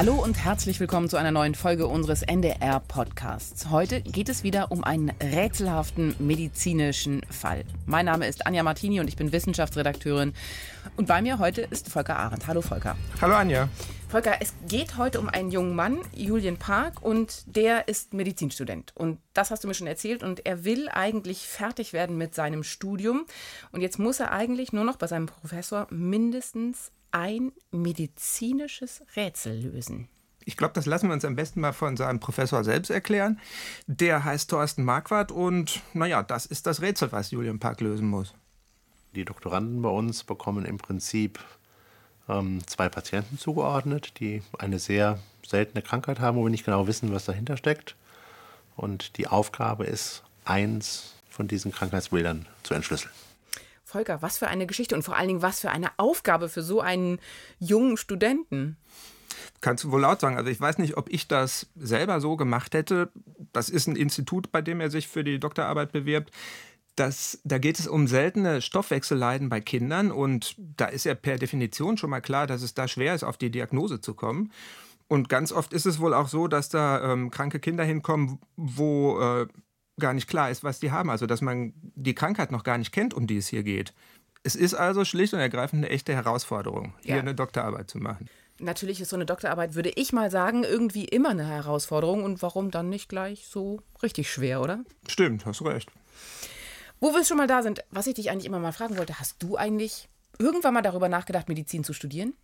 Hallo und herzlich willkommen zu einer neuen Folge unseres NDR-Podcasts. Heute geht es wieder um einen rätselhaften medizinischen Fall. Mein Name ist Anja Martini und ich bin Wissenschaftsredakteurin. Und bei mir heute ist Volker Arendt. Hallo Volker. Hallo Anja. Volker, es geht heute um einen jungen Mann, Julian Park, und der ist Medizinstudent. Und das hast du mir schon erzählt. Und er will eigentlich fertig werden mit seinem Studium. Und jetzt muss er eigentlich nur noch bei seinem Professor mindestens ein medizinisches Rätsel lösen? Ich glaube, das lassen wir uns am besten mal von seinem Professor selbst erklären. Der heißt Thorsten Marquardt und naja, das ist das Rätsel, was Julian Park lösen muss. Die Doktoranden bei uns bekommen im Prinzip ähm, zwei Patienten zugeordnet, die eine sehr seltene Krankheit haben, wo wir nicht genau wissen, was dahinter steckt. Und die Aufgabe ist, eins von diesen Krankheitsbildern zu entschlüsseln. Volker, was für eine Geschichte und vor allen Dingen was für eine Aufgabe für so einen jungen Studenten. Kannst du wohl laut sagen. Also ich weiß nicht, ob ich das selber so gemacht hätte. Das ist ein Institut, bei dem er sich für die Doktorarbeit bewirbt. Das, da geht es um seltene Stoffwechselleiden bei Kindern und da ist ja per Definition schon mal klar, dass es da schwer ist, auf die Diagnose zu kommen. Und ganz oft ist es wohl auch so, dass da ähm, kranke Kinder hinkommen, wo äh, gar nicht klar ist, was die haben. Also, dass man die Krankheit noch gar nicht kennt, um die es hier geht. Es ist also schlicht und ergreifend eine echte Herausforderung, hier ja. eine Doktorarbeit zu machen. Natürlich ist so eine Doktorarbeit, würde ich mal sagen, irgendwie immer eine Herausforderung. Und warum dann nicht gleich so richtig schwer, oder? Stimmt, hast du recht. Wo wir schon mal da sind, was ich dich eigentlich immer mal fragen wollte, hast du eigentlich irgendwann mal darüber nachgedacht, Medizin zu studieren?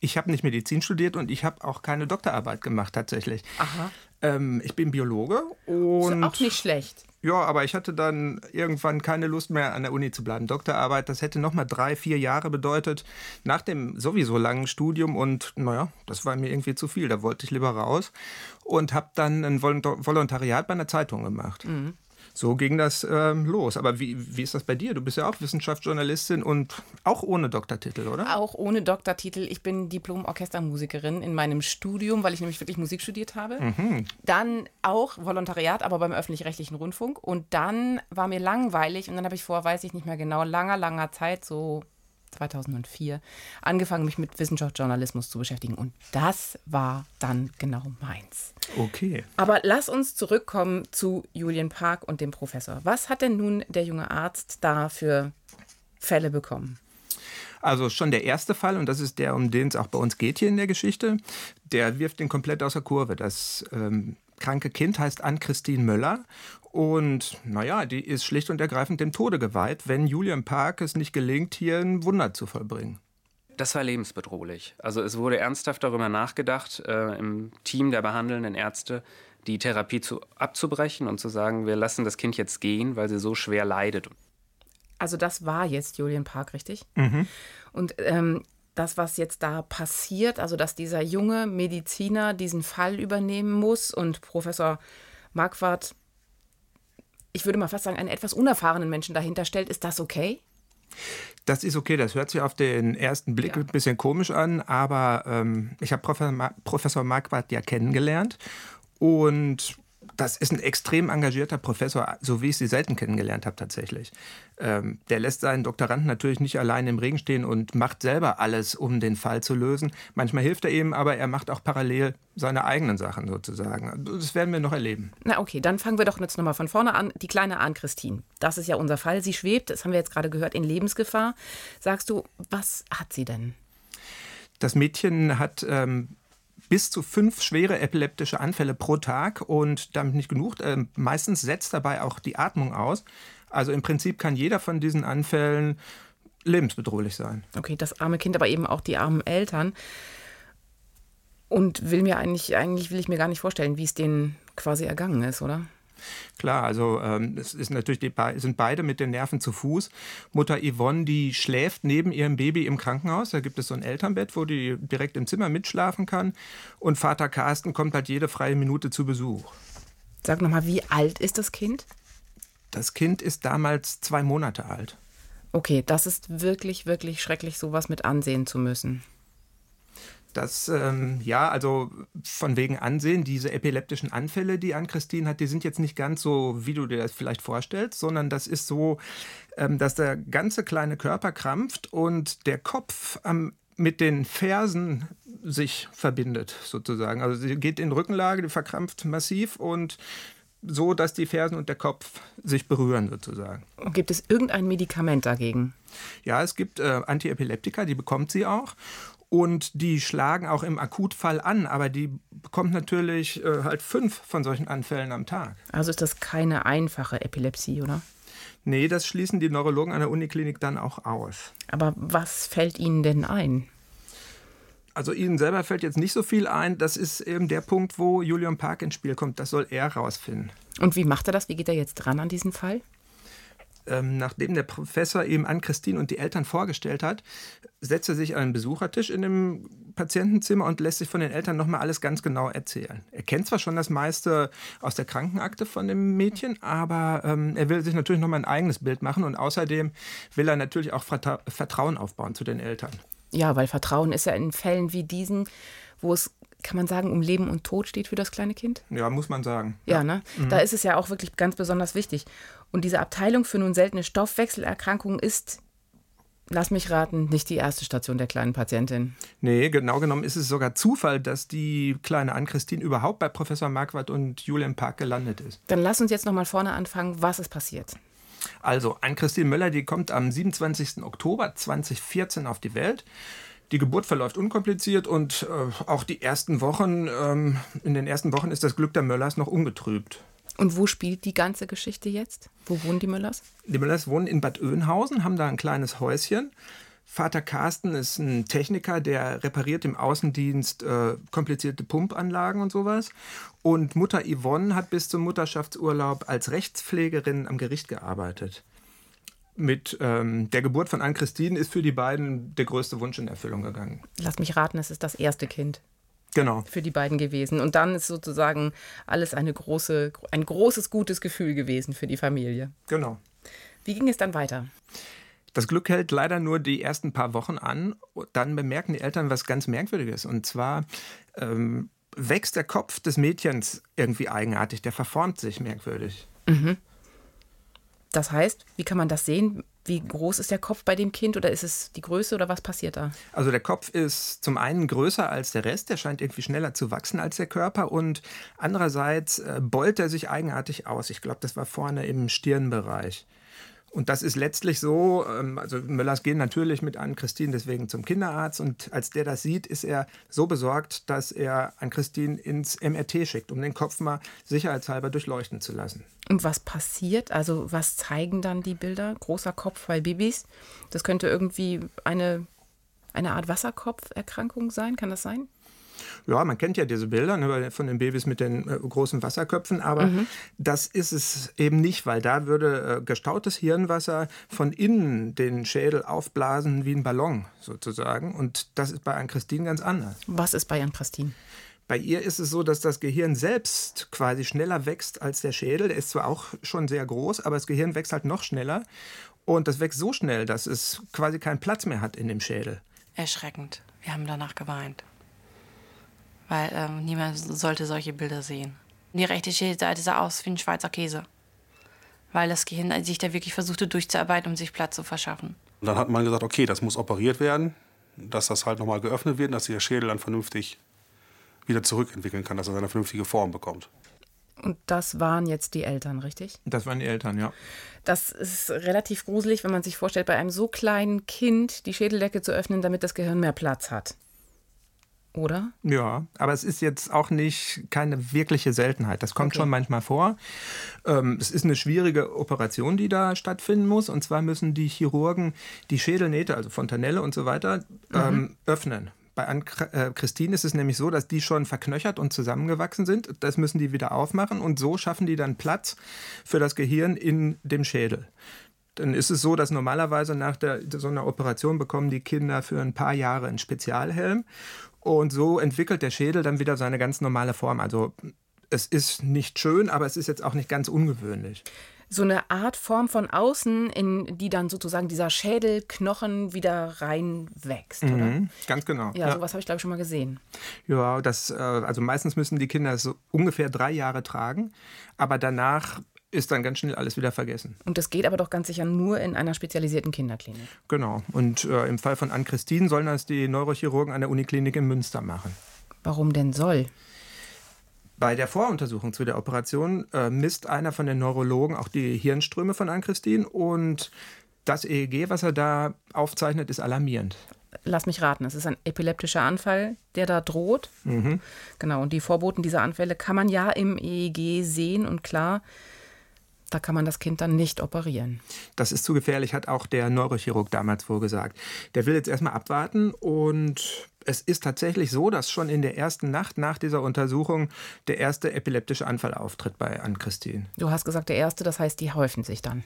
Ich habe nicht Medizin studiert und ich habe auch keine Doktorarbeit gemacht tatsächlich. Aha. Ähm, ich bin Biologe und. Ist auch nicht schlecht. Ja, aber ich hatte dann irgendwann keine Lust mehr an der Uni zu bleiben. Doktorarbeit, das hätte nochmal drei, vier Jahre bedeutet nach dem sowieso langen Studium und naja, das war mir irgendwie zu viel. Da wollte ich lieber raus und habe dann ein Volontariat bei einer Zeitung gemacht. Mhm so ging das ähm, los. Aber wie, wie ist das bei dir? Du bist ja auch Wissenschaftsjournalistin und auch ohne Doktortitel, oder? Auch ohne Doktortitel. Ich bin Diplom-Orchestermusikerin in meinem Studium, weil ich nämlich wirklich Musik studiert habe. Mhm. Dann auch Volontariat, aber beim öffentlich-rechtlichen Rundfunk. Und dann war mir langweilig und dann habe ich vor, weiß ich nicht mehr genau, langer, langer Zeit, so 2004 angefangen, mich mit Wissenschaftsjournalismus zu beschäftigen. Und das war dann genau meins. Okay. Aber lass uns zurückkommen zu Julian Park und dem Professor. Was hat denn nun der junge Arzt da für Fälle bekommen? Also schon der erste Fall, und das ist der, um den es auch bei uns geht hier in der Geschichte, der wirft den komplett außer Kurve. Das ähm, kranke Kind heißt Ann-Christine Möller und naja, die ist schlicht und ergreifend dem Tode geweiht, wenn Julian Park es nicht gelingt, hier ein Wunder zu vollbringen. Das war lebensbedrohlich. Also es wurde ernsthaft darüber nachgedacht, äh, im Team der behandelnden Ärzte die Therapie zu, abzubrechen und zu sagen, wir lassen das Kind jetzt gehen, weil sie so schwer leidet. Also das war jetzt Julian Park, richtig? Mhm. Und ähm, das, was jetzt da passiert, also dass dieser junge Mediziner diesen Fall übernehmen muss und Professor Marquardt ich würde mal fast sagen, einen etwas unerfahrenen Menschen dahinter stellt, ist das okay? Das ist okay, das hört sich auf den ersten Blick ja. ein bisschen komisch an, aber ähm, ich habe Professor, Ma Professor Marquardt ja kennengelernt und das ist ein extrem engagierter Professor, so wie ich sie selten kennengelernt habe tatsächlich. Ähm, der lässt seinen Doktoranden natürlich nicht allein im Regen stehen und macht selber alles, um den Fall zu lösen. Manchmal hilft er ihm, aber er macht auch parallel seine eigenen Sachen sozusagen. Das werden wir noch erleben. Na okay, dann fangen wir doch jetzt nochmal von vorne an. Die kleine Ann-Christine, das ist ja unser Fall. Sie schwebt, das haben wir jetzt gerade gehört, in Lebensgefahr. Sagst du, was hat sie denn? Das Mädchen hat ähm, bis zu fünf schwere epileptische Anfälle pro Tag und damit nicht genug. Äh, meistens setzt dabei auch die Atmung aus. Also im Prinzip kann jeder von diesen Anfällen lebensbedrohlich sein. Okay, das arme Kind, aber eben auch die armen Eltern. Und will mir eigentlich, eigentlich will ich mir gar nicht vorstellen, wie es denen quasi ergangen ist, oder? Klar, also ähm, es ist natürlich die, sind beide mit den Nerven zu Fuß. Mutter Yvonne, die schläft neben ihrem Baby im Krankenhaus. Da gibt es so ein Elternbett, wo die direkt im Zimmer mitschlafen kann. Und Vater Carsten kommt halt jede freie Minute zu Besuch. Sag nochmal, wie alt ist das Kind? Das Kind ist damals zwei Monate alt. Okay, das ist wirklich, wirklich schrecklich, sowas mit ansehen zu müssen. Das, ähm, ja, also von wegen Ansehen, diese epileptischen Anfälle, die an Christine hat, die sind jetzt nicht ganz so, wie du dir das vielleicht vorstellst, sondern das ist so, ähm, dass der ganze kleine Körper krampft und der Kopf am mit den Fersen sich verbindet, sozusagen. Also sie geht in Rückenlage, die verkrampft massiv und so, dass die Fersen und der Kopf sich berühren, sozusagen. Gibt es irgendein Medikament dagegen? Ja, es gibt äh, Antiepileptika, die bekommt sie auch. Und die schlagen auch im Akutfall an, aber die bekommt natürlich äh, halt fünf von solchen Anfällen am Tag. Also ist das keine einfache Epilepsie, oder? Nee, das schließen die Neurologen an der Uniklinik dann auch aus. Aber was fällt Ihnen denn ein? Also Ihnen selber fällt jetzt nicht so viel ein. Das ist eben der Punkt, wo Julian Park ins Spiel kommt. Das soll er rausfinden. Und wie macht er das? Wie geht er jetzt dran an diesen Fall? Ähm, nachdem der Professor eben an Christine und die Eltern vorgestellt hat, setzt er sich an einen Besuchertisch in dem Patientenzimmer und lässt sich von den Eltern nochmal alles ganz genau erzählen. Er kennt zwar schon das meiste aus der Krankenakte von dem Mädchen, aber ähm, er will sich natürlich nochmal ein eigenes Bild machen und außerdem will er natürlich auch Vertrauen aufbauen zu den Eltern. Ja, weil Vertrauen ist ja in Fällen wie diesen, wo es kann man sagen, um Leben und Tod steht für das kleine Kind? Ja, muss man sagen. Ja, ne? Mhm. Da ist es ja auch wirklich ganz besonders wichtig. Und diese Abteilung für nun seltene Stoffwechselerkrankungen ist, lass mich raten, nicht die erste Station der kleinen Patientin. Nee, genau genommen ist es sogar Zufall, dass die kleine Ann-Christine überhaupt bei Professor Marquardt und Julian Park gelandet ist. Dann lass uns jetzt nochmal vorne anfangen. Was ist passiert? Also, Ann-Christine Möller, die kommt am 27. Oktober 2014 auf die Welt. Die Geburt verläuft unkompliziert und äh, auch die ersten Wochen, ähm, in den ersten Wochen ist das Glück der Möllers noch ungetrübt. Und wo spielt die ganze Geschichte jetzt? Wo wohnen die Möllers? Die Möllers wohnen in Bad Oeynhausen, haben da ein kleines Häuschen. Vater Carsten ist ein Techniker, der repariert im Außendienst äh, komplizierte Pumpanlagen und sowas. Und Mutter Yvonne hat bis zum Mutterschaftsurlaub als Rechtspflegerin am Gericht gearbeitet mit ähm, der Geburt von Ann-Christine ist für die beiden der größte Wunsch in Erfüllung gegangen. Lass mich raten, es ist das erste Kind. Genau. Für die beiden gewesen. Und dann ist sozusagen alles eine große, ein großes, gutes Gefühl gewesen für die Familie. Genau. Wie ging es dann weiter? Das Glück hält leider nur die ersten paar Wochen an. Dann bemerken die Eltern was ganz Merkwürdiges. Und zwar ähm, wächst der Kopf des Mädchens irgendwie eigenartig. Der verformt sich merkwürdig. Mhm. Das heißt, wie kann man das sehen? Wie groß ist der Kopf bei dem Kind oder ist es die Größe oder was passiert da? Also der Kopf ist zum einen größer als der Rest, der scheint irgendwie schneller zu wachsen als der Körper und andererseits äh, beult er sich eigenartig aus. Ich glaube, das war vorne im Stirnbereich. Und das ist letztlich so, ähm, also Möllers gehen natürlich mit an Christine deswegen zum Kinderarzt und als der das sieht, ist er so besorgt, dass er an Christine ins MRT schickt, um den Kopf mal sicherheitshalber durchleuchten zu lassen. Und was passiert? Also was zeigen dann die Bilder? Großer Kopf bei Babys. Das könnte irgendwie eine, eine Art Wasserkopferkrankung sein, kann das sein? Ja, man kennt ja diese Bilder ne, von den Babys mit den äh, großen Wasserköpfen, aber mhm. das ist es eben nicht, weil da würde äh, gestautes Hirnwasser von innen den Schädel aufblasen wie ein Ballon sozusagen. Und das ist bei Ann-Christine ganz anders. Was ist bei Ann-Christine? Bei ihr ist es so, dass das Gehirn selbst quasi schneller wächst als der Schädel. Der ist zwar auch schon sehr groß, aber das Gehirn wächst halt noch schneller. Und das wächst so schnell, dass es quasi keinen Platz mehr hat in dem Schädel. Erschreckend. Wir haben danach geweint weil ähm, niemand sollte solche Bilder sehen. Die rechte Schädelseite sah aus wie ein Schweizer Käse, weil das Gehirn sich da wirklich versuchte durchzuarbeiten, um sich Platz zu verschaffen. Und dann hat man gesagt, okay, das muss operiert werden, dass das halt nochmal geöffnet wird, dass der Schädel dann vernünftig wieder zurückentwickeln kann, dass er eine vernünftige Form bekommt. Und das waren jetzt die Eltern, richtig? Das waren die Eltern, ja. Das ist relativ gruselig, wenn man sich vorstellt, bei einem so kleinen Kind die Schädeldecke zu öffnen, damit das Gehirn mehr Platz hat oder? Ja, aber es ist jetzt auch nicht keine wirkliche Seltenheit. Das kommt okay. schon manchmal vor. Ähm, es ist eine schwierige Operation, die da stattfinden muss. Und zwar müssen die Chirurgen die Schädelnähte, also Fontanelle und so weiter, mhm. ähm, öffnen. Bei Ann äh, Christine ist es nämlich so, dass die schon verknöchert und zusammengewachsen sind. Das müssen die wieder aufmachen und so schaffen die dann Platz für das Gehirn in dem Schädel dann ist es so, dass normalerweise nach der, so einer Operation bekommen die Kinder für ein paar Jahre einen Spezialhelm und so entwickelt der Schädel dann wieder seine ganz normale Form. Also es ist nicht schön, aber es ist jetzt auch nicht ganz ungewöhnlich. So eine Art Form von außen, in die dann sozusagen dieser Schädelknochen wieder reinwächst, mhm, oder? Ganz genau. Ja, ja. sowas habe ich glaube ich schon mal gesehen. Ja, das, äh, also meistens müssen die Kinder so ungefähr drei Jahre tragen, aber danach ist dann ganz schnell alles wieder vergessen. Und das geht aber doch ganz sicher nur in einer spezialisierten Kinderklinik. Genau. Und äh, im Fall von Ann-Christine sollen das die Neurochirurgen an der Uniklinik in Münster machen. Warum denn soll? Bei der Voruntersuchung zu der Operation äh, misst einer von den Neurologen auch die Hirnströme von Ann-Christine und das EEG, was er da aufzeichnet, ist alarmierend. Lass mich raten, es ist ein epileptischer Anfall, der da droht. Mhm. Genau, und die Vorboten dieser Anfälle kann man ja im EEG sehen und klar, da kann man das Kind dann nicht operieren. Das ist zu gefährlich, hat auch der Neurochirurg damals vorgesagt. Der will jetzt erstmal abwarten und es ist tatsächlich so, dass schon in der ersten Nacht nach dieser Untersuchung der erste epileptische Anfall auftritt bei Ann-Christine. Du hast gesagt, der erste, das heißt, die häufen sich dann.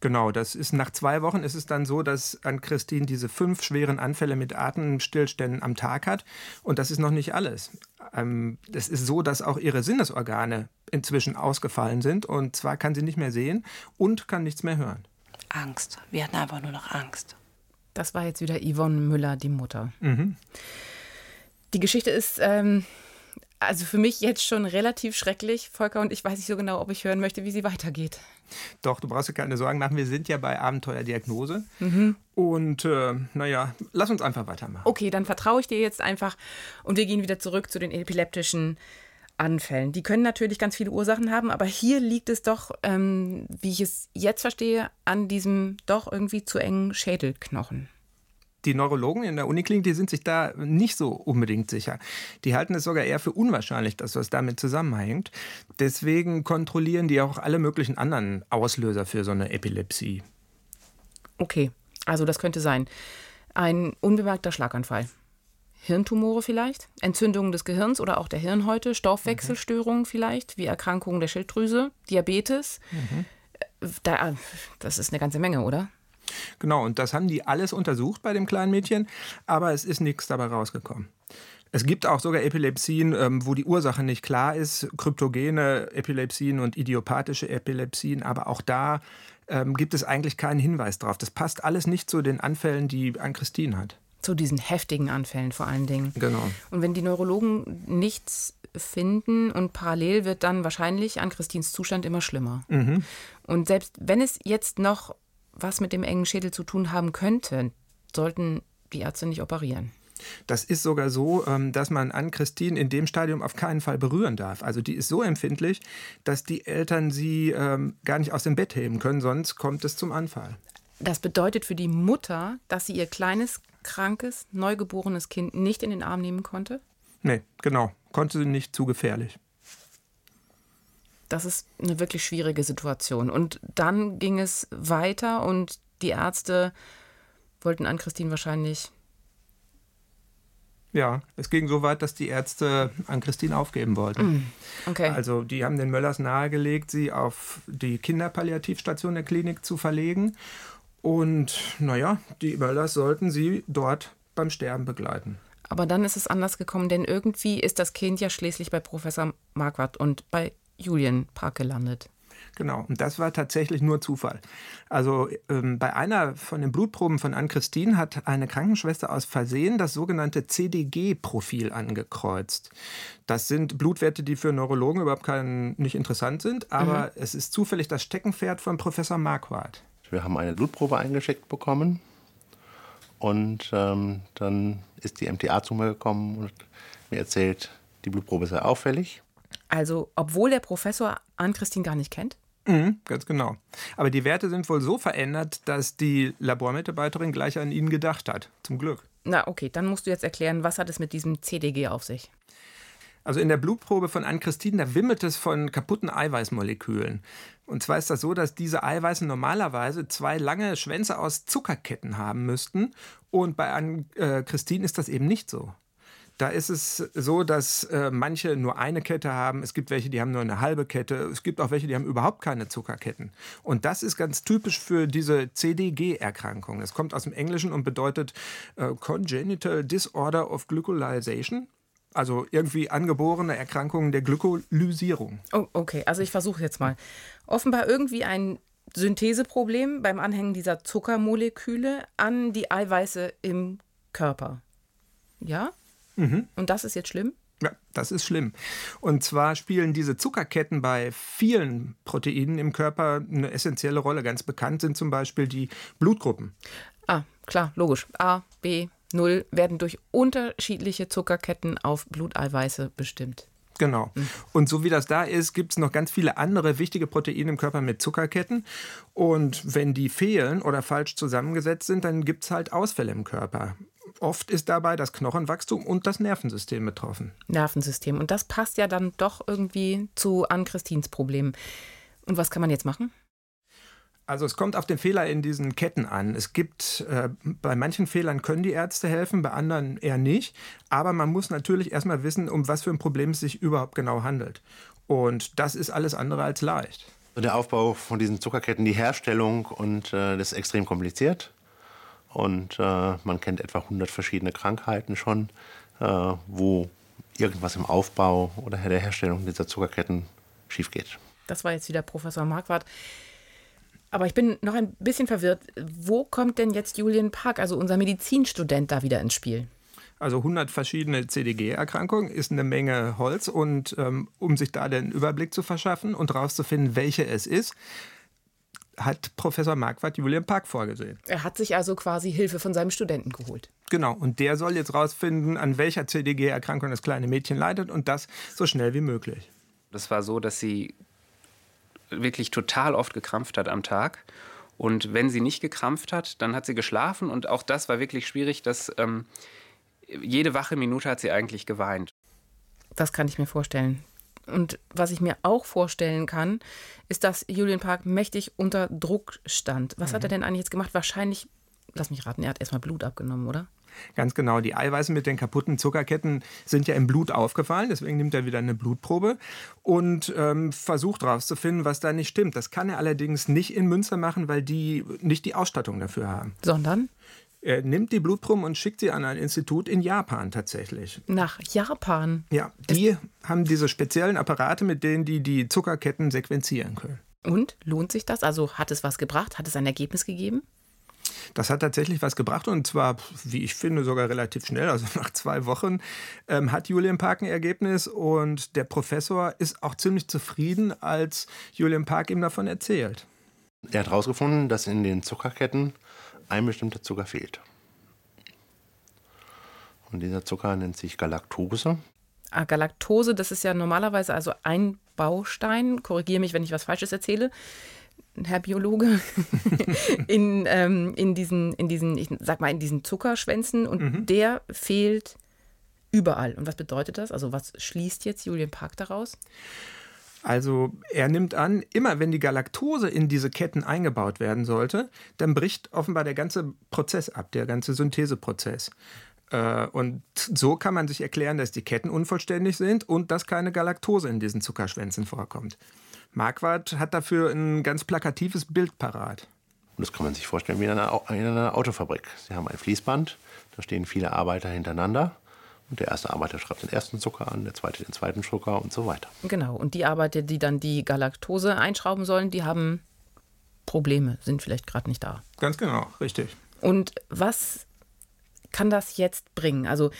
Genau, das ist nach zwei Wochen ist es dann so, dass Ann-Christine diese fünf schweren Anfälle mit Atemstillständen am Tag hat. Und das ist noch nicht alles. Ähm, es ist so, dass auch ihre Sinnesorgane inzwischen ausgefallen sind. Und zwar kann sie nicht mehr sehen und kann nichts mehr hören. Angst. Wir hatten einfach nur noch Angst. Das war jetzt wieder Yvonne Müller, die Mutter. Mhm. Die Geschichte ist ähm, also für mich jetzt schon relativ schrecklich, Volker, und ich weiß nicht so genau, ob ich hören möchte, wie sie weitergeht. Doch, du brauchst dir keine Sorgen machen. Wir sind ja bei Abenteuerdiagnose. Mhm. Und äh, naja, lass uns einfach weitermachen. Okay, dann vertraue ich dir jetzt einfach und wir gehen wieder zurück zu den epileptischen Anfällen. Die können natürlich ganz viele Ursachen haben, aber hier liegt es doch, ähm, wie ich es jetzt verstehe, an diesem doch irgendwie zu engen Schädelknochen die Neurologen in der Uniklinik, die sind sich da nicht so unbedingt sicher. Die halten es sogar eher für unwahrscheinlich, dass das damit zusammenhängt. Deswegen kontrollieren die auch alle möglichen anderen Auslöser für so eine Epilepsie. Okay, also das könnte sein. Ein unbemerkter Schlaganfall. Hirntumore vielleicht, Entzündungen des Gehirns oder auch der Hirnhäute, Stoffwechselstörungen mhm. vielleicht, wie Erkrankungen der Schilddrüse, Diabetes. Mhm. Da, das ist eine ganze Menge, oder? Genau, und das haben die alles untersucht bei dem kleinen Mädchen, aber es ist nichts dabei rausgekommen. Es gibt auch sogar Epilepsien, ähm, wo die Ursache nicht klar ist, kryptogene Epilepsien und idiopathische Epilepsien, aber auch da ähm, gibt es eigentlich keinen Hinweis drauf. Das passt alles nicht zu den Anfällen, die Ann-Christine hat. Zu diesen heftigen Anfällen vor allen Dingen. Genau. Und wenn die Neurologen nichts finden und parallel wird dann wahrscheinlich an Christins Zustand immer schlimmer. Mhm. Und selbst wenn es jetzt noch was mit dem engen Schädel zu tun haben könnte, sollten die Ärzte nicht operieren. Das ist sogar so, ähm, dass man an Christine in dem Stadium auf keinen Fall berühren darf. Also die ist so empfindlich, dass die Eltern sie ähm, gar nicht aus dem Bett heben können, sonst kommt es zum Anfall. Das bedeutet für die Mutter, dass sie ihr kleines, krankes, neugeborenes Kind nicht in den Arm nehmen konnte? Nee, genau. Konnte sie nicht zu gefährlich das ist eine wirklich schwierige Situation. Und dann ging es weiter und die Ärzte wollten an Christine wahrscheinlich. Ja, es ging so weit, dass die Ärzte an Christine aufgeben wollten. Mm, okay. Also die haben den Möllers nahegelegt, sie auf die Kinderpalliativstation der Klinik zu verlegen. Und naja, die Möllers sollten sie dort beim Sterben begleiten. Aber dann ist es anders gekommen, denn irgendwie ist das Kind ja schließlich bei Professor Marquardt und bei Julienpark gelandet. Genau, und das war tatsächlich nur Zufall. Also ähm, bei einer von den Blutproben von Ann-Christine hat eine Krankenschwester aus Versehen das sogenannte CDG-Profil angekreuzt. Das sind Blutwerte, die für Neurologen überhaupt kein, nicht interessant sind, aber mhm. es ist zufällig das Steckenpferd von Professor Marquardt. Wir haben eine Blutprobe eingeschickt bekommen und ähm, dann ist die MTA zu mir gekommen und mir erzählt, die Blutprobe sei auffällig. Also, obwohl der Professor Ann-Christine gar nicht kennt? Mhm, ganz genau. Aber die Werte sind wohl so verändert, dass die Labormitarbeiterin gleich an ihn gedacht hat. Zum Glück. Na, okay, dann musst du jetzt erklären, was hat es mit diesem CDG auf sich? Also in der Blutprobe von Ann-Christine, da wimmelt es von kaputten Eiweißmolekülen. Und zwar ist das so, dass diese Eiweiße normalerweise zwei lange Schwänze aus Zuckerketten haben müssten. Und bei Ann-Christine ist das eben nicht so. Da ist es so, dass äh, manche nur eine Kette haben. Es gibt welche, die haben nur eine halbe Kette. Es gibt auch welche, die haben überhaupt keine Zuckerketten. Und das ist ganz typisch für diese CDG-Erkrankung. Es kommt aus dem Englischen und bedeutet äh, Congenital Disorder of Glycolysation. Also irgendwie angeborene Erkrankungen der Glykolysierung. Oh, okay, also ich versuche jetzt mal. Offenbar irgendwie ein Syntheseproblem beim Anhängen dieser Zuckermoleküle an die Eiweiße im Körper. Ja? Mhm. Und das ist jetzt schlimm? Ja, das ist schlimm. Und zwar spielen diese Zuckerketten bei vielen Proteinen im Körper eine essentielle Rolle. Ganz bekannt sind zum Beispiel die Blutgruppen. Ah, klar, logisch. A, B, 0 werden durch unterschiedliche Zuckerketten auf Bluteiweiße bestimmt. Genau. Und so wie das da ist, gibt es noch ganz viele andere wichtige Proteine im Körper mit Zuckerketten. Und wenn die fehlen oder falsch zusammengesetzt sind, dann gibt es halt Ausfälle im Körper. Oft ist dabei das Knochenwachstum und das Nervensystem betroffen. Nervensystem. Und das passt ja dann doch irgendwie zu Ann-Christins Problem. Und was kann man jetzt machen? Also es kommt auf den Fehler in diesen Ketten an. Es gibt, äh, bei manchen Fehlern können die Ärzte helfen, bei anderen eher nicht. Aber man muss natürlich erstmal wissen, um was für ein Problem es sich überhaupt genau handelt. Und das ist alles andere als leicht. Der Aufbau von diesen Zuckerketten, die Herstellung und äh, das ist extrem kompliziert. Und äh, man kennt etwa 100 verschiedene Krankheiten schon, äh, wo irgendwas im Aufbau oder der Herstellung dieser Zuckerketten schief geht. Das war jetzt wieder Professor Marquardt. Aber ich bin noch ein bisschen verwirrt. Wo kommt denn jetzt Julian Park, also unser Medizinstudent, da wieder ins Spiel? Also 100 verschiedene CDG-Erkrankungen ist eine Menge Holz. Und ähm, um sich da den Überblick zu verschaffen und herauszufinden, welche es ist, hat Professor Marquardt Julian Park vorgesehen. Er hat sich also quasi Hilfe von seinem Studenten geholt. Genau, und der soll jetzt herausfinden, an welcher CDG-Erkrankung das kleine Mädchen leidet und das so schnell wie möglich. Das war so, dass sie wirklich total oft gekrampft hat am Tag. Und wenn sie nicht gekrampft hat, dann hat sie geschlafen. Und auch das war wirklich schwierig, dass ähm, jede wache Minute hat sie eigentlich geweint. Das kann ich mir vorstellen. Und was ich mir auch vorstellen kann, ist, dass Julian Park mächtig unter Druck stand. Was mhm. hat er denn eigentlich jetzt gemacht? Wahrscheinlich, lass mich raten, er hat erstmal Blut abgenommen, oder? Ganz genau. Die Eiweiße mit den kaputten Zuckerketten sind ja im Blut aufgefallen. Deswegen nimmt er wieder eine Blutprobe und ähm, versucht herauszufinden, was da nicht stimmt. Das kann er allerdings nicht in Münster machen, weil die nicht die Ausstattung dafür haben. Sondern? Er nimmt die Blutproben und schickt sie an ein Institut in Japan tatsächlich. Nach Japan? Ja, die es haben diese speziellen Apparate, mit denen die die Zuckerketten sequenzieren können. Und lohnt sich das? Also hat es was gebracht? Hat es ein Ergebnis gegeben? Das hat tatsächlich was gebracht und zwar, wie ich finde, sogar relativ schnell. Also nach zwei Wochen ähm, hat Julian Park ein Ergebnis und der Professor ist auch ziemlich zufrieden, als Julian Park ihm davon erzählt. Er hat herausgefunden, dass in den Zuckerketten ein bestimmter Zucker fehlt. Und dieser Zucker nennt sich Galaktose. Ah, Galaktose, das ist ja normalerweise also ein Baustein, korrigiere mich, wenn ich was Falsches erzähle, Herr Biologe, in, ähm, in, diesen, in diesen, ich sag mal, in diesen Zuckerschwänzen und mhm. der fehlt überall. Und was bedeutet das? Also was schließt jetzt Julian Park daraus? Also er nimmt an, immer wenn die Galaktose in diese Ketten eingebaut werden sollte, dann bricht offenbar der ganze Prozess ab, der ganze Syntheseprozess. Äh, und so kann man sich erklären, dass die Ketten unvollständig sind und dass keine Galaktose in diesen Zuckerschwänzen vorkommt. Marquardt hat dafür ein ganz plakatives Bild parat. Und das kann man sich vorstellen wie in einer, in einer Autofabrik. Sie haben ein Fließband, da stehen viele Arbeiter hintereinander. Und der erste Arbeiter schreibt den ersten Zucker an, der zweite den zweiten Zucker und so weiter. Genau. Und die Arbeiter, die dann die Galaktose einschrauben sollen, die haben Probleme, sind vielleicht gerade nicht da. Ganz genau, richtig. Und was kann das jetzt bringen? Also,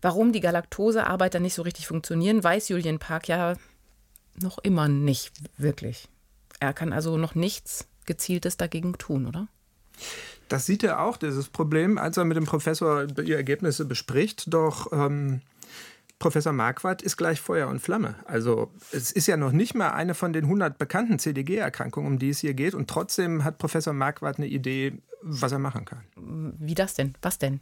warum die Galaktosearbeiter nicht so richtig funktionieren, weiß Julian Park ja noch immer nicht wirklich. Er kann also noch nichts Gezieltes dagegen tun, oder? Das sieht er auch, dieses Problem, als er mit dem Professor die Ergebnisse bespricht. Doch ähm, Professor Marquardt ist gleich Feuer und Flamme. Also es ist ja noch nicht mal eine von den 100 bekannten CDG-Erkrankungen, um die es hier geht. Und trotzdem hat Professor Marquardt eine Idee, was er machen kann. Wie das denn? Was denn?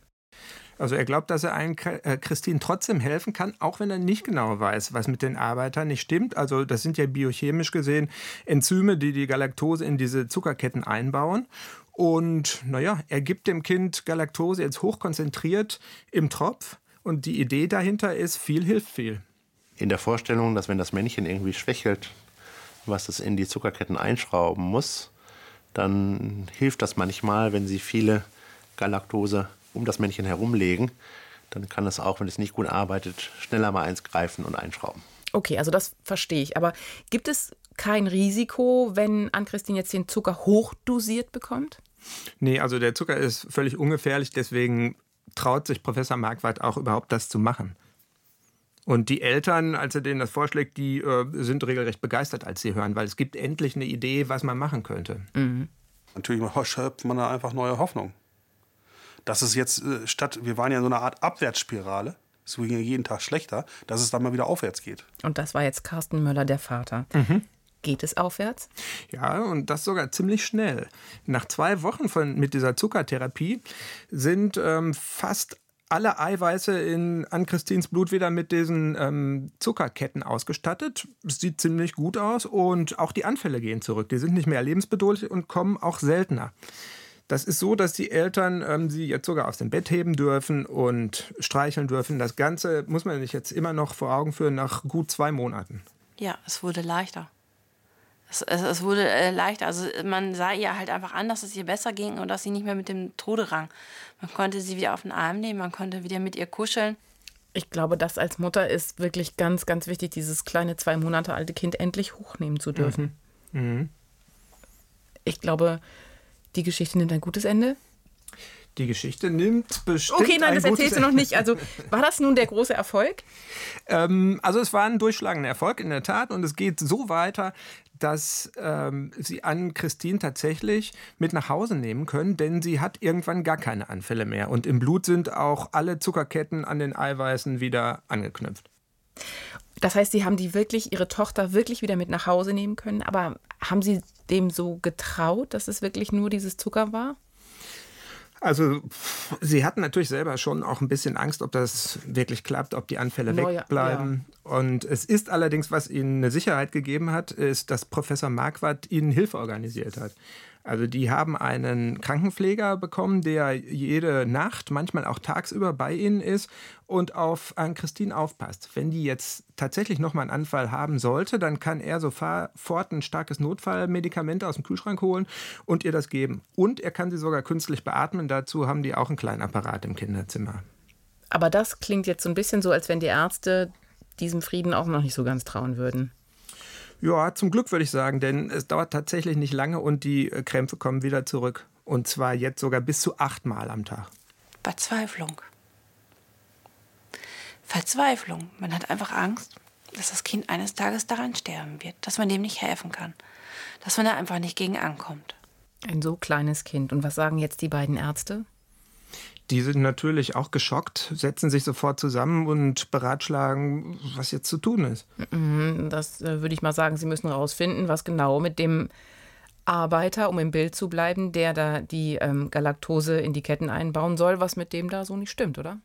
Also er glaubt, dass er allen äh, Christine trotzdem helfen kann, auch wenn er nicht genau weiß, was mit den Arbeitern nicht stimmt. Also das sind ja biochemisch gesehen Enzyme, die die Galaktose in diese Zuckerketten einbauen. Und naja, er gibt dem Kind Galaktose jetzt hochkonzentriert im Tropf. Und die Idee dahinter ist, viel hilft viel. In der Vorstellung, dass wenn das Männchen irgendwie schwächelt, was es in die Zuckerketten einschrauben muss, dann hilft das manchmal, wenn sie viele Galaktose um das Männchen herumlegen, dann kann es auch, wenn es nicht gut arbeitet, schneller mal eins greifen und einschrauben. Okay, also das verstehe ich. Aber gibt es kein Risiko, wenn Ann-Christine jetzt den Zucker hochdosiert bekommt? Nee, also der Zucker ist völlig ungefährlich, deswegen traut sich Professor Marquardt auch überhaupt das zu machen. Und die Eltern, als er denen das vorschlägt, die äh, sind regelrecht begeistert, als sie hören, weil es gibt endlich eine Idee, was man machen könnte. Mhm. Natürlich schöpft man da einfach neue Hoffnung. Dass es jetzt äh, statt, wir waren ja in so einer Art Abwärtsspirale, es ging ja jeden Tag schlechter, dass es dann mal wieder aufwärts geht. Und das war jetzt Carsten Möller, der Vater. Mhm. Geht es aufwärts? Ja, und das sogar ziemlich schnell. Nach zwei Wochen von, mit dieser Zuckertherapie sind ähm, fast alle Eiweiße in Ann-Christins Blut wieder mit diesen ähm, Zuckerketten ausgestattet. Sieht ziemlich gut aus und auch die Anfälle gehen zurück. Die sind nicht mehr lebensbedrohlich und kommen auch seltener. Das ist so, dass die Eltern ähm, sie jetzt sogar aus dem Bett heben dürfen und streicheln dürfen. Das Ganze muss man sich jetzt immer noch vor Augen führen nach gut zwei Monaten. Ja, es wurde leichter. Es, es, es wurde äh, leichter. Also man sah ihr halt einfach an, dass es ihr besser ging und dass sie nicht mehr mit dem Tode rang. Man konnte sie wieder auf den Arm nehmen, man konnte wieder mit ihr kuscheln. Ich glaube, das als Mutter ist wirklich ganz, ganz wichtig, dieses kleine zwei Monate alte Kind endlich hochnehmen zu dürfen. Mhm. Mhm. Ich glaube, die Geschichte nimmt ein gutes Ende. Die Geschichte nimmt bestimmt. Okay, nein, das erzählst du noch nicht. Also war das nun der große Erfolg? Ähm, also es war ein durchschlagender Erfolg in der Tat und es geht so weiter, dass ähm, sie an Christine tatsächlich mit nach Hause nehmen können, denn sie hat irgendwann gar keine Anfälle mehr. Und im Blut sind auch alle Zuckerketten an den Eiweißen wieder angeknüpft. Das heißt, Sie haben die wirklich, Ihre Tochter wirklich wieder mit nach Hause nehmen können, aber haben Sie dem so getraut, dass es wirklich nur dieses Zucker war? Also sie hatten natürlich selber schon auch ein bisschen Angst, ob das wirklich klappt, ob die Anfälle no, wegbleiben. Ja. Und es ist allerdings, was ihnen eine Sicherheit gegeben hat, ist, dass Professor Marquardt ihnen Hilfe organisiert hat. Also die haben einen Krankenpfleger bekommen, der jede Nacht, manchmal auch tagsüber bei ihnen ist und auf an Christine aufpasst. Wenn die jetzt tatsächlich nochmal einen Anfall haben sollte, dann kann er sofort ein starkes Notfallmedikament aus dem Kühlschrank holen und ihr das geben. Und er kann sie sogar künstlich beatmen. Dazu haben die auch einen kleinen Apparat im Kinderzimmer. Aber das klingt jetzt so ein bisschen so, als wenn die Ärzte diesem Frieden auch noch nicht so ganz trauen würden. Ja, zum Glück würde ich sagen, denn es dauert tatsächlich nicht lange und die äh, Krämpfe kommen wieder zurück. Und zwar jetzt sogar bis zu achtmal am Tag. Verzweiflung. Verzweiflung. Man hat einfach Angst, dass das Kind eines Tages daran sterben wird, dass man dem nicht helfen kann, dass man da einfach nicht gegen ankommt. Ein so kleines Kind. Und was sagen jetzt die beiden Ärzte? Die sind natürlich auch geschockt, setzen sich sofort zusammen und beratschlagen, was jetzt zu tun ist. Mhm, das äh, würde ich mal sagen, sie müssen herausfinden, was genau mit dem Arbeiter, um im Bild zu bleiben, der da die ähm, Galaktose in die Ketten einbauen soll, was mit dem da so nicht stimmt, oder?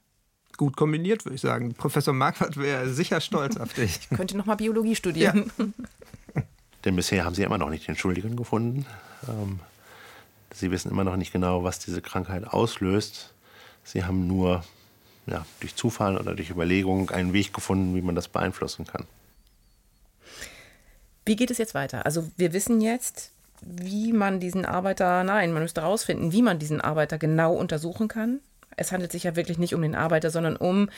Gut kombiniert, würde ich sagen. Professor Marquardt wäre sicher stolz auf dich. Ich könnte noch mal Biologie studieren. Ja. Denn bisher haben Sie immer noch nicht den Schuldigen gefunden. Ähm, Sie wissen immer noch nicht genau, was diese Krankheit auslöst. Sie haben nur ja, durch Zufall oder durch Überlegung einen Weg gefunden, wie man das beeinflussen kann. Wie geht es jetzt weiter? Also wir wissen jetzt, wie man diesen Arbeiter, nein, man müsste herausfinden, wie man diesen Arbeiter genau untersuchen kann. Es handelt sich ja wirklich nicht um den Arbeiter, sondern um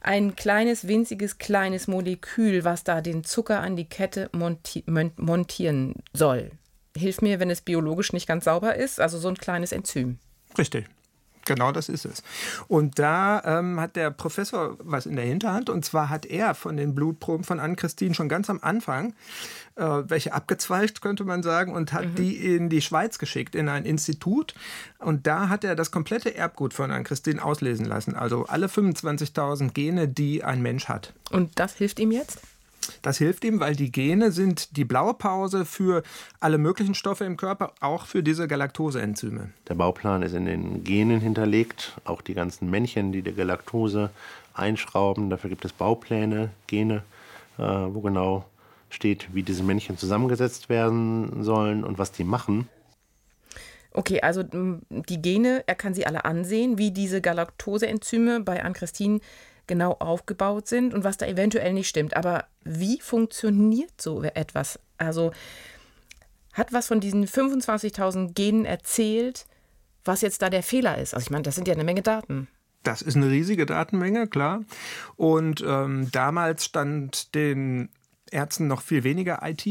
ein kleines, winziges, kleines Molekül, was da den Zucker an die Kette monti montieren soll. Hilf mir, wenn es biologisch nicht ganz sauber ist, also so ein kleines Enzym. Richtig. Genau das ist es. Und da ähm, hat der Professor was in der Hinterhand. Und zwar hat er von den Blutproben von Ann-Christine schon ganz am Anfang äh, welche abgezweigt, könnte man sagen, und hat mhm. die in die Schweiz geschickt, in ein Institut. Und da hat er das komplette Erbgut von Ann-Christine auslesen lassen. Also alle 25.000 Gene, die ein Mensch hat. Und das hilft ihm jetzt? Das hilft ihm, weil die Gene sind die Blaupause für alle möglichen Stoffe im Körper, auch für diese Galaktoseenzyme. Der Bauplan ist in den Genen hinterlegt, auch die ganzen Männchen, die die Galaktose einschrauben. Dafür gibt es Baupläne, Gene, äh, wo genau steht, wie diese Männchen zusammengesetzt werden sollen und was die machen. Okay, also die Gene, er kann sie alle ansehen, wie diese Galaktoseenzyme bei Ann-Christine genau aufgebaut sind und was da eventuell nicht stimmt. Aber wie funktioniert so etwas? Also hat was von diesen 25.000 Genen erzählt, was jetzt da der Fehler ist? Also ich meine, das sind ja eine Menge Daten. Das ist eine riesige Datenmenge, klar. Und ähm, damals stand den Ärzten noch viel weniger IT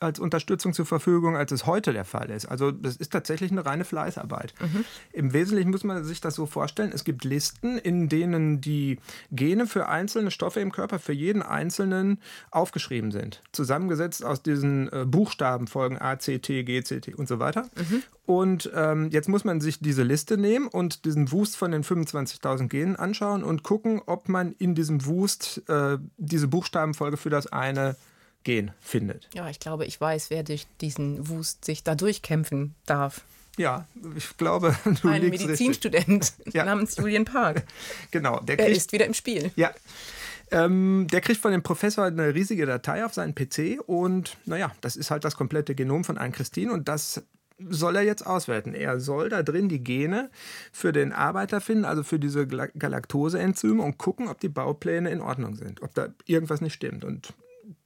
als Unterstützung zur Verfügung, als es heute der Fall ist. Also das ist tatsächlich eine reine Fleißarbeit. Mhm. Im Wesentlichen muss man sich das so vorstellen, es gibt Listen, in denen die Gene für einzelne Stoffe im Körper für jeden einzelnen aufgeschrieben sind. Zusammengesetzt aus diesen äh, Buchstabenfolgen A, C, T, G, C, T und so weiter. Mhm. Und ähm, jetzt muss man sich diese Liste nehmen und diesen Wust von den 25.000 Genen anschauen und gucken, ob man in diesem Wust äh, diese Buchstabenfolge für das eine Gen findet. Ja, ich glaube, ich weiß, wer durch diesen Wust sich da durchkämpfen darf. Ja, ich glaube, du Ein Medizinstudent ja. namens Julian Park. Genau, der kriegt, er ist wieder im Spiel. Ja. Ähm, der kriegt von dem Professor eine riesige Datei auf seinen PC und naja, das ist halt das komplette Genom von Ann-Christine und das soll er jetzt auswerten. Er soll da drin die Gene für den Arbeiter finden, also für diese Galaktoseenzyme und gucken, ob die Baupläne in Ordnung sind, ob da irgendwas nicht stimmt. Und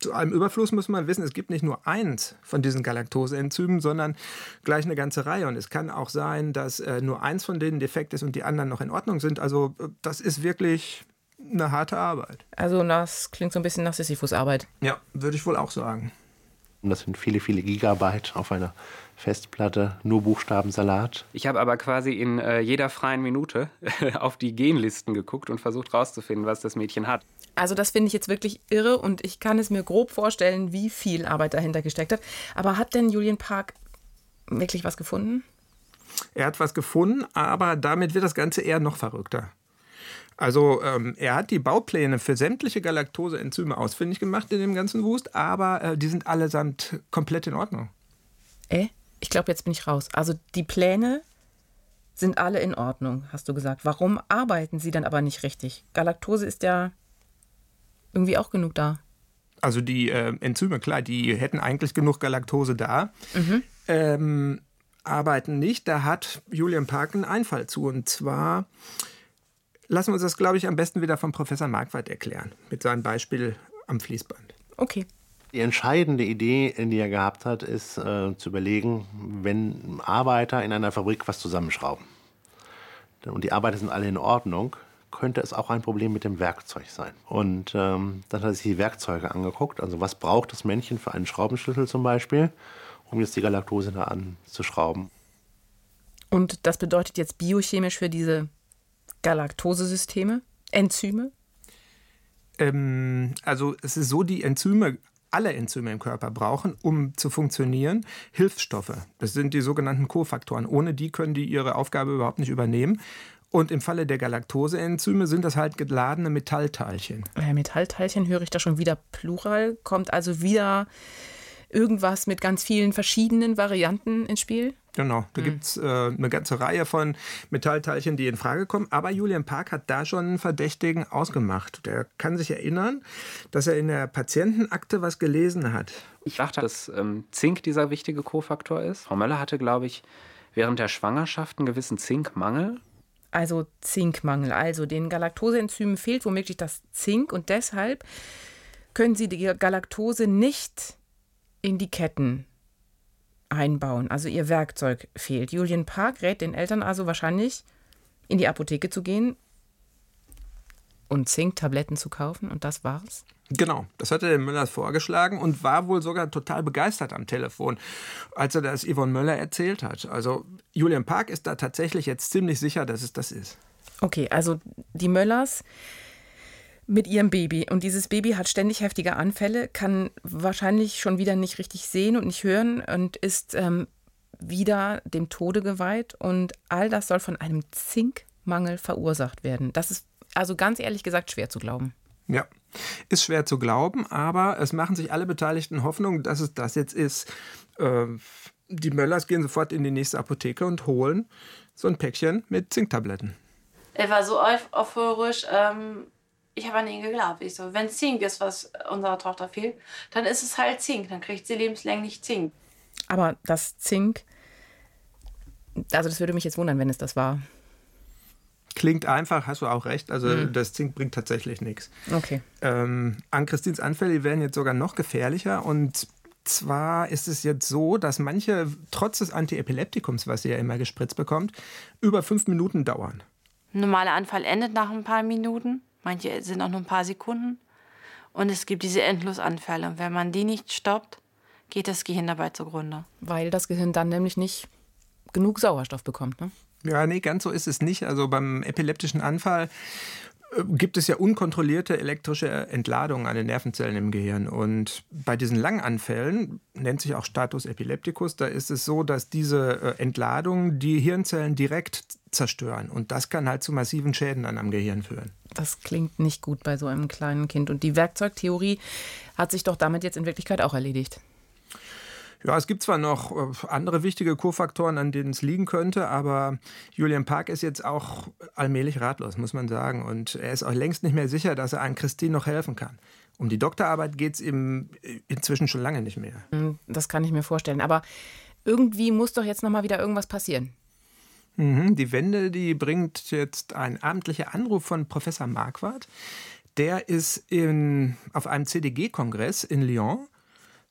zu einem Überfluss muss man wissen, es gibt nicht nur eins von diesen Galaktoseenzymen, sondern gleich eine ganze Reihe. Und es kann auch sein, dass äh, nur eins von denen defekt ist und die anderen noch in Ordnung sind. Also äh, das ist wirklich eine harte Arbeit. Also das klingt so ein bisschen nach Sisyphus-Arbeit. Ja, würde ich wohl auch sagen. Das sind viele, viele Gigabyte auf einer Festplatte, nur Buchstabensalat. Ich habe aber quasi in äh, jeder freien Minute auf die Genlisten geguckt und versucht herauszufinden, was das Mädchen hat. Also das finde ich jetzt wirklich irre und ich kann es mir grob vorstellen, wie viel Arbeit dahinter gesteckt hat. Aber hat denn Julian Park wirklich was gefunden? Er hat was gefunden, aber damit wird das Ganze eher noch verrückter. Also ähm, er hat die Baupläne für sämtliche Galaktoseenzyme ausfindig gemacht in dem ganzen Wust, aber äh, die sind allesamt komplett in Ordnung. Äh? Ich glaube, jetzt bin ich raus. Also die Pläne sind alle in Ordnung, hast du gesagt. Warum arbeiten sie dann aber nicht richtig? Galaktose ist ja irgendwie auch genug da. Also die äh, Enzyme, klar, die hätten eigentlich genug Galaktose da. Mhm. Ähm, arbeiten nicht. Da hat Julian Park einen Einfall zu. Und zwar lassen wir uns das, glaube ich, am besten wieder vom Professor Marquardt erklären, mit seinem Beispiel am Fließband. Okay. Die entscheidende Idee, die er gehabt hat, ist äh, zu überlegen, wenn Arbeiter in einer Fabrik was zusammenschrauben und die Arbeiter sind alle in Ordnung, könnte es auch ein Problem mit dem Werkzeug sein. Und ähm, dann hat er sich die Werkzeuge angeguckt. Also was braucht das Männchen für einen Schraubenschlüssel zum Beispiel, um jetzt die Galaktose da anzuschrauben. Und das bedeutet jetzt biochemisch für diese Galaktosesysteme, Enzyme? Ähm, also es ist so, die Enzyme, alle Enzyme im Körper brauchen, um zu funktionieren, Hilfsstoffe. Das sind die sogenannten Kofaktoren. Ohne die können die ihre Aufgabe überhaupt nicht übernehmen. Und im Falle der Galaktoseenzyme sind das halt geladene Metallteilchen. Ja, Metallteilchen höre ich da schon wieder plural. Kommt also wieder irgendwas mit ganz vielen verschiedenen Varianten ins Spiel? Genau, da mhm. gibt es äh, eine ganze Reihe von Metallteilchen, die in Frage kommen. Aber Julian Park hat da schon einen Verdächtigen ausgemacht. Der kann sich erinnern, dass er in der Patientenakte was gelesen hat. Ich dachte, dass ähm, Zink dieser wichtige Kofaktor ist. Frau Möller hatte, glaube ich, während der Schwangerschaft einen gewissen Zinkmangel. Also Zinkmangel. Also den Galaktoseenzymen fehlt womöglich das Zink und deshalb können sie die Galaktose nicht in die Ketten einbauen. Also ihr Werkzeug fehlt. Julian Park rät den Eltern also wahrscheinlich, in die Apotheke zu gehen und Zinktabletten zu kaufen und das war's. Genau, das hatte der Müller vorgeschlagen und war wohl sogar total begeistert am Telefon, als er das Yvonne Möller erzählt hat. Also Julian Park ist da tatsächlich jetzt ziemlich sicher, dass es das ist. Okay, also die Möllers mit ihrem Baby. Und dieses Baby hat ständig heftige Anfälle, kann wahrscheinlich schon wieder nicht richtig sehen und nicht hören und ist ähm, wieder dem Tode geweiht. Und all das soll von einem Zinkmangel verursacht werden. Das ist also ganz ehrlich gesagt schwer zu glauben. Ja, ist schwer zu glauben, aber es machen sich alle Beteiligten Hoffnung, dass es das jetzt ist. Äh, die Möllers gehen sofort in die nächste Apotheke und holen so ein Päckchen mit Zinktabletten. Er war so euphorisch, ähm, ich habe an ihn geglaubt. Ich so, wenn Zink ist, was unserer Tochter fehlt, dann ist es halt Zink. Dann kriegt sie lebenslänglich Zink. Aber das Zink, also das würde mich jetzt wundern, wenn es das war. Klingt einfach, hast du auch recht. Also mhm. das Zink bringt tatsächlich nichts. Okay. Ähm, an Christins Anfälle werden jetzt sogar noch gefährlicher und zwar ist es jetzt so, dass manche trotz des Antiepileptikums, was sie ja immer gespritzt bekommt, über fünf Minuten dauern. Ein normaler Anfall endet nach ein paar Minuten. Manche sind auch nur ein paar Sekunden. Und es gibt diese Endlosanfälle. Und wenn man die nicht stoppt, geht das Gehirn dabei zugrunde. Weil das Gehirn dann nämlich nicht genug Sauerstoff bekommt. Ne? Ja, nee, ganz so ist es nicht. Also beim epileptischen Anfall äh, gibt es ja unkontrollierte elektrische Entladungen an den Nervenzellen im Gehirn. Und bei diesen Langanfällen, nennt sich auch Status epilepticus, da ist es so, dass diese äh, Entladungen die Hirnzellen direkt zerstören. Und das kann halt zu massiven Schäden dann am Gehirn führen. Das klingt nicht gut bei so einem kleinen Kind. Und die Werkzeugtheorie hat sich doch damit jetzt in Wirklichkeit auch erledigt. Ja, es gibt zwar noch äh, andere wichtige Kofaktoren, an denen es liegen könnte, aber Julian Park ist jetzt auch allmählich ratlos, muss man sagen. Und er ist auch längst nicht mehr sicher, dass er an Christine noch helfen kann. Um die Doktorarbeit geht es ihm äh, inzwischen schon lange nicht mehr. Hm, das kann ich mir vorstellen. Aber irgendwie muss doch jetzt noch mal wieder irgendwas passieren. Mhm, die Wende, die bringt jetzt ein abendlicher Anruf von Professor Marquardt. Der ist in, auf einem CDG-Kongress in Lyon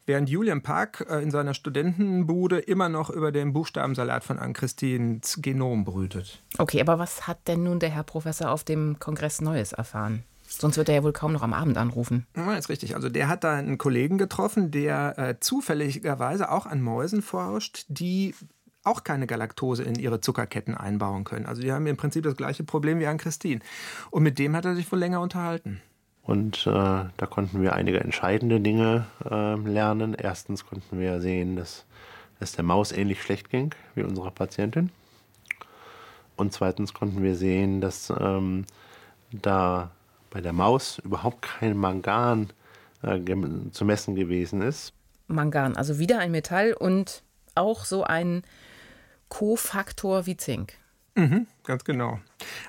während Julian Park äh, in seiner Studentenbude immer noch über den Buchstabensalat von Ann-Christins Genom brütet. Okay, aber was hat denn nun der Herr Professor auf dem Kongress Neues erfahren? Sonst wird er ja wohl kaum noch am Abend anrufen. Ja, ist richtig. Also der hat da einen Kollegen getroffen, der äh, zufälligerweise auch an Mäusen forscht, die auch keine Galaktose in ihre Zuckerketten einbauen können. Also die haben im Prinzip das gleiche Problem wie an Christine. Und mit dem hat er sich wohl länger unterhalten. Und äh, da konnten wir einige entscheidende Dinge äh, lernen. Erstens konnten wir sehen, dass es der Maus ähnlich schlecht ging wie unserer Patientin. Und zweitens konnten wir sehen, dass ähm, da bei der Maus überhaupt kein Mangan äh, zu messen gewesen ist. Mangan, also wieder ein Metall und auch so ein Kofaktor wie Zink. Mhm, ganz genau.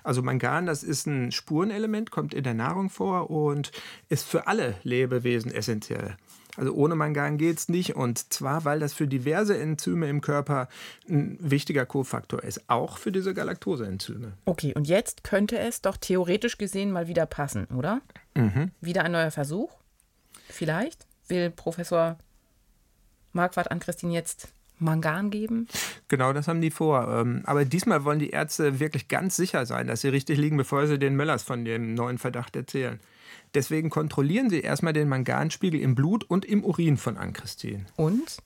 Also Mangan, das ist ein Spurenelement, kommt in der Nahrung vor und ist für alle Lebewesen essentiell. Also ohne Mangan geht es nicht und zwar, weil das für diverse Enzyme im Körper ein wichtiger Kofaktor ist, auch für diese Galaktoseenzyme. Okay, und jetzt könnte es doch theoretisch gesehen mal wieder passen, oder? Mhm. Wieder ein neuer Versuch? Vielleicht? Will Professor Marquardt an Christine jetzt Mangan geben? Genau, das haben die vor. Ähm, aber diesmal wollen die Ärzte wirklich ganz sicher sein, dass sie richtig liegen, bevor sie den Möllers von dem neuen Verdacht erzählen. Deswegen kontrollieren sie erstmal den Manganspiegel im Blut und im Urin von Ann-Christine. Und?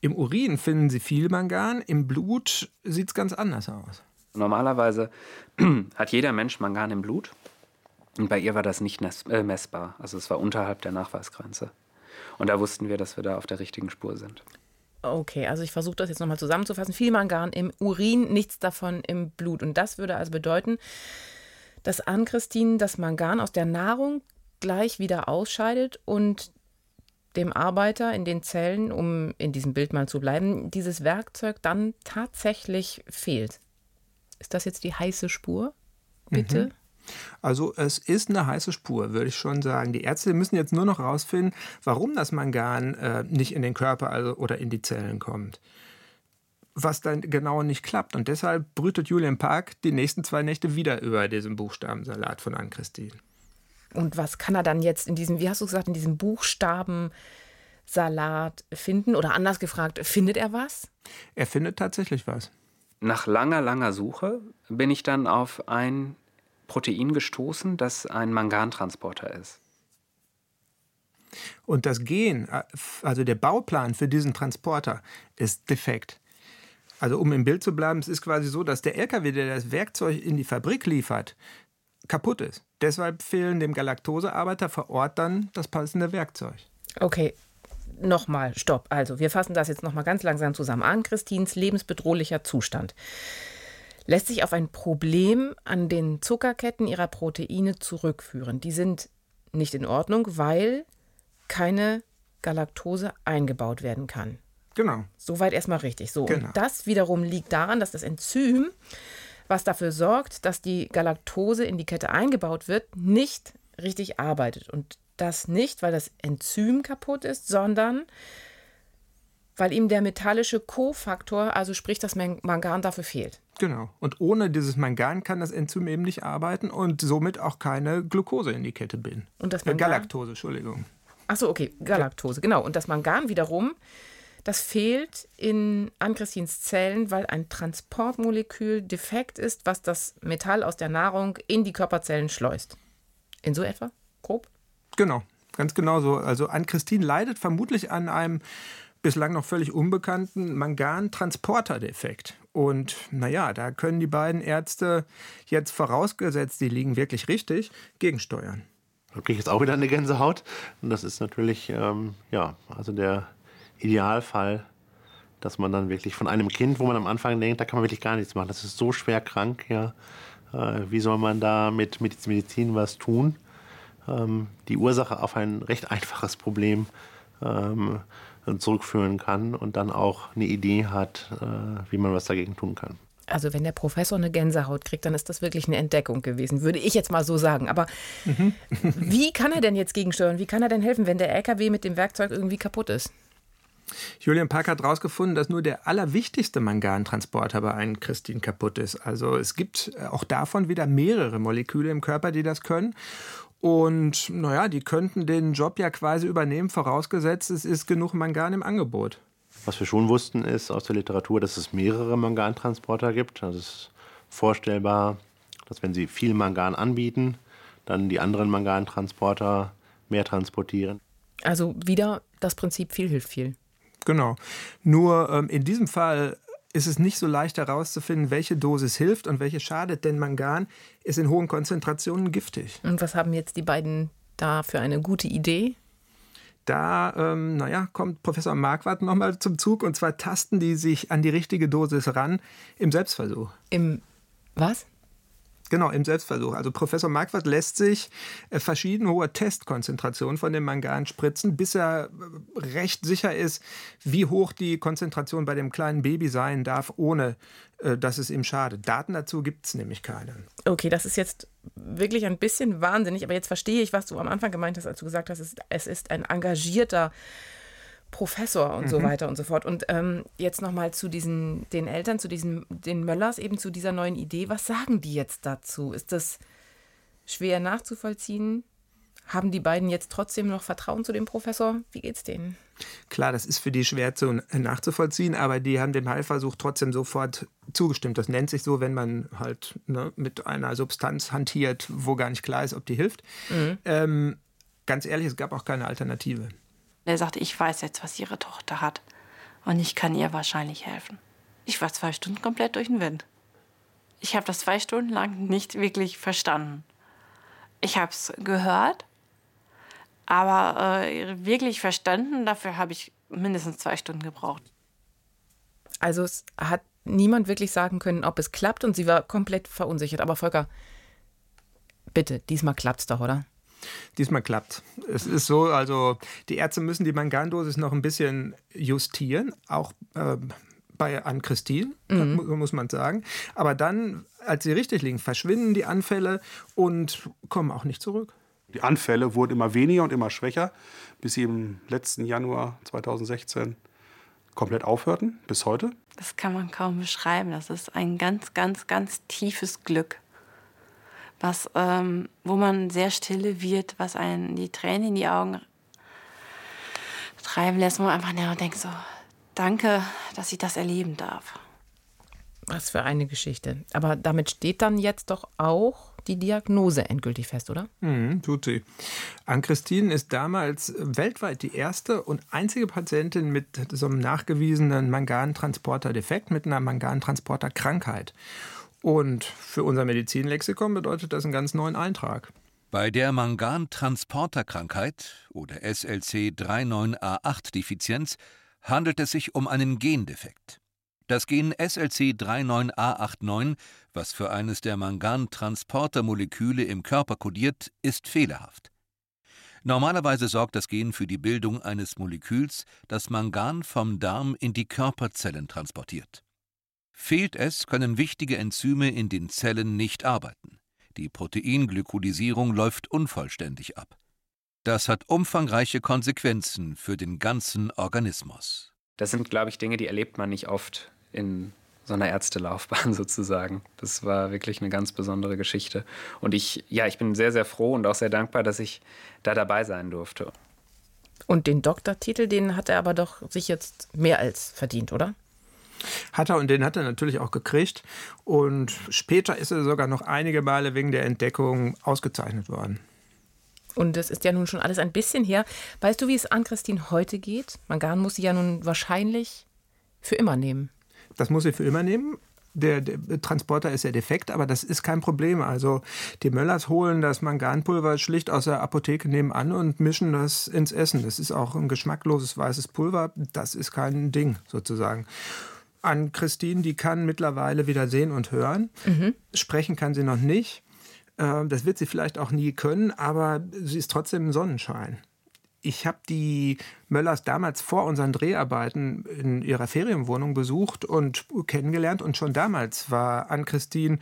Im Urin finden sie viel Mangan, im Blut sieht es ganz anders aus. Normalerweise hat jeder Mensch Mangan im Blut. Und bei ihr war das nicht äh, messbar. Also es war unterhalb der Nachweisgrenze. Und da wussten wir, dass wir da auf der richtigen Spur sind. Okay, also ich versuche das jetzt nochmal zusammenzufassen. Viel Mangan im Urin, nichts davon im Blut. Und das würde also bedeuten, dass Ann-Christine das Mangan aus der Nahrung gleich wieder ausscheidet und dem Arbeiter in den Zellen, um in diesem Bild mal zu bleiben, dieses Werkzeug dann tatsächlich fehlt. Ist das jetzt die heiße Spur? Bitte? Mhm. Also es ist eine heiße Spur, würde ich schon sagen. Die Ärzte müssen jetzt nur noch herausfinden, warum das Mangan äh, nicht in den Körper also, oder in die Zellen kommt. Was dann genau nicht klappt. Und deshalb brütet Julian Park die nächsten zwei Nächte wieder über diesen Buchstabensalat von Ann-Christine. Und was kann er dann jetzt in diesem, wie hast du gesagt, in diesem Buchstabensalat finden? Oder anders gefragt, findet er was? Er findet tatsächlich was. Nach langer, langer Suche bin ich dann auf ein Protein gestoßen, das ein Mangantransporter ist. Und das Gen, äh, also der Bauplan für diesen Transporter, ist defekt. Also um im Bild zu bleiben, es ist quasi so, dass der LKW, der das Werkzeug in die Fabrik liefert, kaputt ist. Deshalb fehlen dem Galaktosearbeiter vor Ort dann das passende Werkzeug. Okay, nochmal, stopp. Also wir fassen das jetzt nochmal ganz langsam zusammen an. Christins lebensbedrohlicher Zustand lässt sich auf ein Problem an den Zuckerketten ihrer Proteine zurückführen. Die sind nicht in Ordnung, weil keine Galaktose eingebaut werden kann. Genau. Soweit erstmal richtig. So. Genau. Und das wiederum liegt daran, dass das Enzym, was dafür sorgt, dass die Galaktose in die Kette eingebaut wird, nicht richtig arbeitet. Und das nicht, weil das Enzym kaputt ist, sondern weil ihm der metallische Kofaktor, also sprich das Mangan, dafür fehlt. Genau. Und ohne dieses Mangan kann das Enzym eben nicht arbeiten und somit auch keine Glucose in die Kette bilden. Und das äh, Mangan? Galaktose, Entschuldigung. Achso, okay, Galaktose, genau. Und das Mangan wiederum, das fehlt in Ankristins Zellen, weil ein Transportmolekül defekt ist, was das Metall aus der Nahrung in die Körperzellen schleust. In so etwa? Grob? Genau, ganz genau so. Also Ann-Christine leidet vermutlich an einem bislang noch völlig unbekannten Mangan-Transporter-Defekt. Und naja, da können die beiden Ärzte jetzt vorausgesetzt, die liegen wirklich richtig, gegensteuern. Da kriege ich jetzt auch wieder eine Gänsehaut. Und das ist natürlich, ähm, ja, also der Idealfall, dass man dann wirklich von einem Kind, wo man am Anfang denkt, da kann man wirklich gar nichts machen, das ist so schwer krank, ja, äh, wie soll man da mit, mit Medizin was tun? Ähm, die Ursache auf ein recht einfaches Problem ähm, zurückführen kann und dann auch eine Idee hat, äh, wie man was dagegen tun kann. Also wenn der Professor eine Gänsehaut kriegt, dann ist das wirklich eine Entdeckung gewesen, würde ich jetzt mal so sagen. Aber mhm. wie kann er denn jetzt gegensteuern? Wie kann er denn helfen, wenn der LKW mit dem Werkzeug irgendwie kaputt ist? Julian Park hat herausgefunden, dass nur der allerwichtigste Mangantransporter bei einem Christine kaputt ist. Also es gibt auch davon wieder mehrere Moleküle im Körper, die das können. Und naja, die könnten den Job ja quasi übernehmen, vorausgesetzt, es ist genug Mangan im Angebot. Was wir schon wussten, ist aus der Literatur, dass es mehrere Mangantransporter gibt. Also es ist vorstellbar, dass wenn sie viel Mangan anbieten, dann die anderen Mangantransporter mehr transportieren. Also wieder das Prinzip viel hilft viel. Genau. Nur ähm, in diesem Fall ist es nicht so leicht herauszufinden, welche Dosis hilft und welche schadet, denn Mangan ist in hohen Konzentrationen giftig. Und was haben jetzt die beiden da für eine gute Idee? Da, ähm, naja, kommt Professor Marquardt nochmal zum Zug und zwar tasten die sich an die richtige Dosis ran im Selbstversuch. Im was? Genau, im Selbstversuch. Also Professor Marquardt lässt sich äh, verschieden hohe Testkonzentrationen von dem Mangan spritzen, bis er äh, recht sicher ist, wie hoch die Konzentration bei dem kleinen Baby sein darf, ohne äh, dass es ihm schadet. Daten dazu gibt es nämlich keine. Okay, das ist jetzt wirklich ein bisschen wahnsinnig, aber jetzt verstehe ich, was du am Anfang gemeint hast, als du gesagt hast, es ist ein engagierter Professor und mhm. so weiter und so fort. Und ähm, jetzt nochmal zu diesen, den Eltern, zu diesen, den Möllers, eben zu dieser neuen Idee. Was sagen die jetzt dazu? Ist das schwer nachzuvollziehen? Haben die beiden jetzt trotzdem noch Vertrauen zu dem Professor? Wie geht's denen? Klar, das ist für die schwer zu, nachzuvollziehen, aber die haben dem Heilversuch trotzdem sofort zugestimmt. Das nennt sich so, wenn man halt ne, mit einer Substanz hantiert, wo gar nicht klar ist, ob die hilft. Mhm. Ähm, ganz ehrlich, es gab auch keine Alternative. Er sagte, ich weiß jetzt, was ihre Tochter hat. Und ich kann ihr wahrscheinlich helfen. Ich war zwei Stunden komplett durch den Wind. Ich habe das zwei Stunden lang nicht wirklich verstanden. Ich habe es gehört, aber äh, wirklich verstanden, dafür habe ich mindestens zwei Stunden gebraucht. Also es hat niemand wirklich sagen können, ob es klappt und sie war komplett verunsichert. Aber Volker, bitte, diesmal klappt es doch, oder? Diesmal klappt. Es ist so, also die Ärzte müssen die Mangandosis noch ein bisschen justieren, auch äh, bei an Christine, mhm. muss man sagen. Aber dann, als sie richtig liegen, verschwinden die Anfälle und kommen auch nicht zurück. Die Anfälle wurden immer weniger und immer schwächer, bis sie im letzten Januar 2016 komplett aufhörten, bis heute. Das kann man kaum beschreiben. Das ist ein ganz, ganz, ganz tiefes Glück was, ähm, wo man sehr stille wird, was einen die Tränen in die Augen treiben lässt, wo man einfach nur denkt so, danke, dass ich das erleben darf. Was für eine Geschichte. Aber damit steht dann jetzt doch auch die Diagnose endgültig fest, oder? Mhm, tut sie. Ann-Christine ist damals weltweit die erste und einzige Patientin mit so einem nachgewiesenen Mangantransporter-Defekt, mit einer Mangantransporter-Krankheit. Und für unser Medizinlexikon bedeutet das einen ganz neuen Eintrag. Bei der Mangantransporterkrankheit oder SLC39A8-Defizienz handelt es sich um einen Gendefekt. Das Gen SLC39A89, was für eines der Mangantransportermoleküle im Körper kodiert, ist fehlerhaft. Normalerweise sorgt das Gen für die Bildung eines Moleküls, das Mangan vom Darm in die Körperzellen transportiert. Fehlt es, können wichtige Enzyme in den Zellen nicht arbeiten. Die Proteinglykodisierung läuft unvollständig ab. Das hat umfangreiche Konsequenzen für den ganzen Organismus. Das sind, glaube ich, Dinge, die erlebt man nicht oft in so einer Ärztelaufbahn sozusagen. Das war wirklich eine ganz besondere Geschichte. Und ich, ja, ich bin sehr, sehr froh und auch sehr dankbar, dass ich da dabei sein durfte. Und den Doktortitel, den hat er aber doch sich jetzt mehr als verdient, oder? Hat er und den hat er natürlich auch gekriegt. Und später ist er sogar noch einige Male wegen der Entdeckung ausgezeichnet worden. Und es ist ja nun schon alles ein bisschen her. Weißt du, wie es an Christine heute geht? Mangan muss sie ja nun wahrscheinlich für immer nehmen. Das muss sie für immer nehmen. Der, der, Transporter ist ja defekt, aber das ist kein Problem. Also die Möllers holen das Manganpulver schlicht aus der Apotheke nebenan und mischen das ins Essen. Das ist auch ein geschmackloses weißes Pulver. Das ist kein Ding sozusagen. An Christine, die kann mittlerweile wieder sehen und hören. Mhm. Sprechen kann sie noch nicht. Ähm, das wird sie vielleicht auch nie können, aber sie ist trotzdem ein Sonnenschein. Ich habe die Möllers damals vor unseren Dreharbeiten in ihrer Ferienwohnung besucht und kennengelernt. Und schon damals war Ann-Christine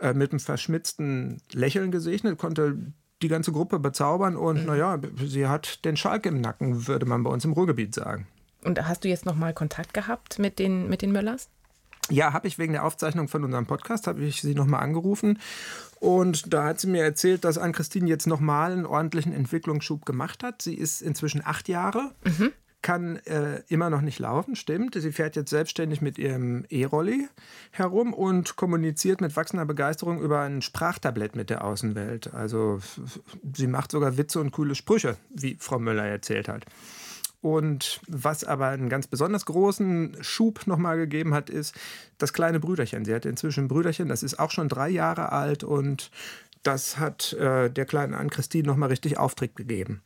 äh, mit einem verschmitzten Lächeln gesegnet, konnte die ganze Gruppe bezaubern und mhm. naja, sie hat den Schalk im Nacken, würde man bei uns im Ruhrgebiet sagen. Und hast du jetzt nochmal Kontakt gehabt mit den, mit den Möllers? Ja, habe ich wegen der Aufzeichnung von unserem Podcast, habe ich sie nochmal angerufen. Und da hat sie mir erzählt, dass Ann-Christine jetzt nochmal einen ordentlichen Entwicklungsschub gemacht hat. Sie ist inzwischen acht Jahre, mhm. kann äh, immer noch nicht laufen, stimmt. Sie fährt jetzt selbstständig mit ihrem E-Rolli herum und kommuniziert mit wachsender Begeisterung über ein Sprachtablett mit der Außenwelt. Also sie macht sogar Witze und coole Sprüche, wie Frau Müller erzählt hat. Und was aber einen ganz besonders großen Schub nochmal gegeben hat, ist das kleine Brüderchen. Sie hat inzwischen ein Brüderchen, das ist auch schon drei Jahre alt und das hat äh, der kleinen Ann-Christine nochmal richtig Auftritt gegeben.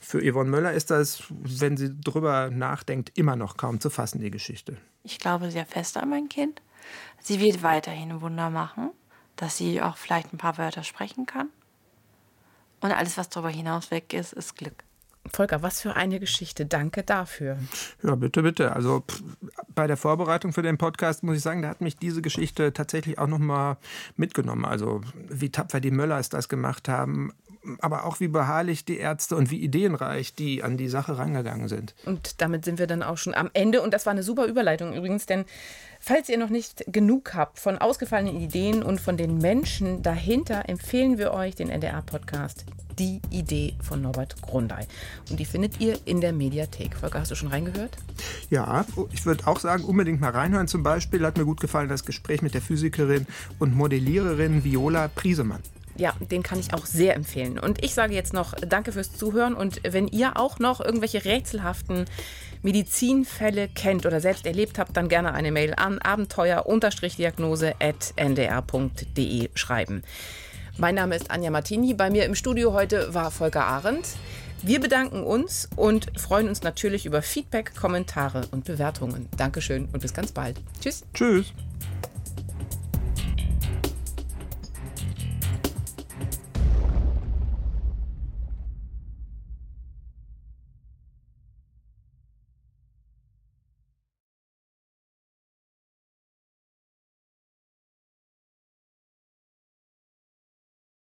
Für Yvonne Möller ist das, wenn sie drüber nachdenkt, immer noch kaum zu fassen, die Geschichte. Ich glaube sehr fest an mein Kind. Sie wird weiterhin Wunder machen, dass sie auch vielleicht ein paar Wörter sprechen kann. Und alles, was darüber hinaus weg ist, ist Glück. Volker, was für eine Geschichte. Danke dafür. Ja, bitte, bitte. Also bei der Vorbereitung für den Podcast muss ich sagen, da hat mich diese Geschichte tatsächlich auch nochmal mitgenommen. Also wie tapfer die Möllers das gemacht haben, aber auch wie beharrlich die Ärzte und wie ideenreich die an die Sache rangegangen sind. Und damit sind wir dann auch schon am Ende. Und das war eine super Überleitung übrigens, denn falls ihr noch nicht genug habt von ausgefallenen Ideen und von den Menschen dahinter, empfehlen wir euch den NDR-Podcast Die Idee von Norbert Grundei. Und die findet ihr in der Mediathek. Volker, hast du schon reingehört? Ja, ich würde auch sagen, unbedingt mal reinhören. Zum Beispiel hat mir gut gefallen das Gespräch mit der Physikerin und Modelliererin Viola Priesemann ja, den kann ich auch sehr empfehlen. Und ich sage jetzt noch Danke fürs Zuhören. Und wenn ihr auch noch irgendwelche rätselhaften Medizinfälle kennt oder selbst erlebt habt, dann gerne eine Mail an abenteuer-diagnose.ndr.de schreiben. Mein Name ist Anja Martini. Bei mir im Studio heute war Volker Arendt. Wir bedanken uns und freuen uns natürlich über Feedback, Kommentare und Bewertungen. Dankeschön und bis ganz bald. Tschüss. Tschüss.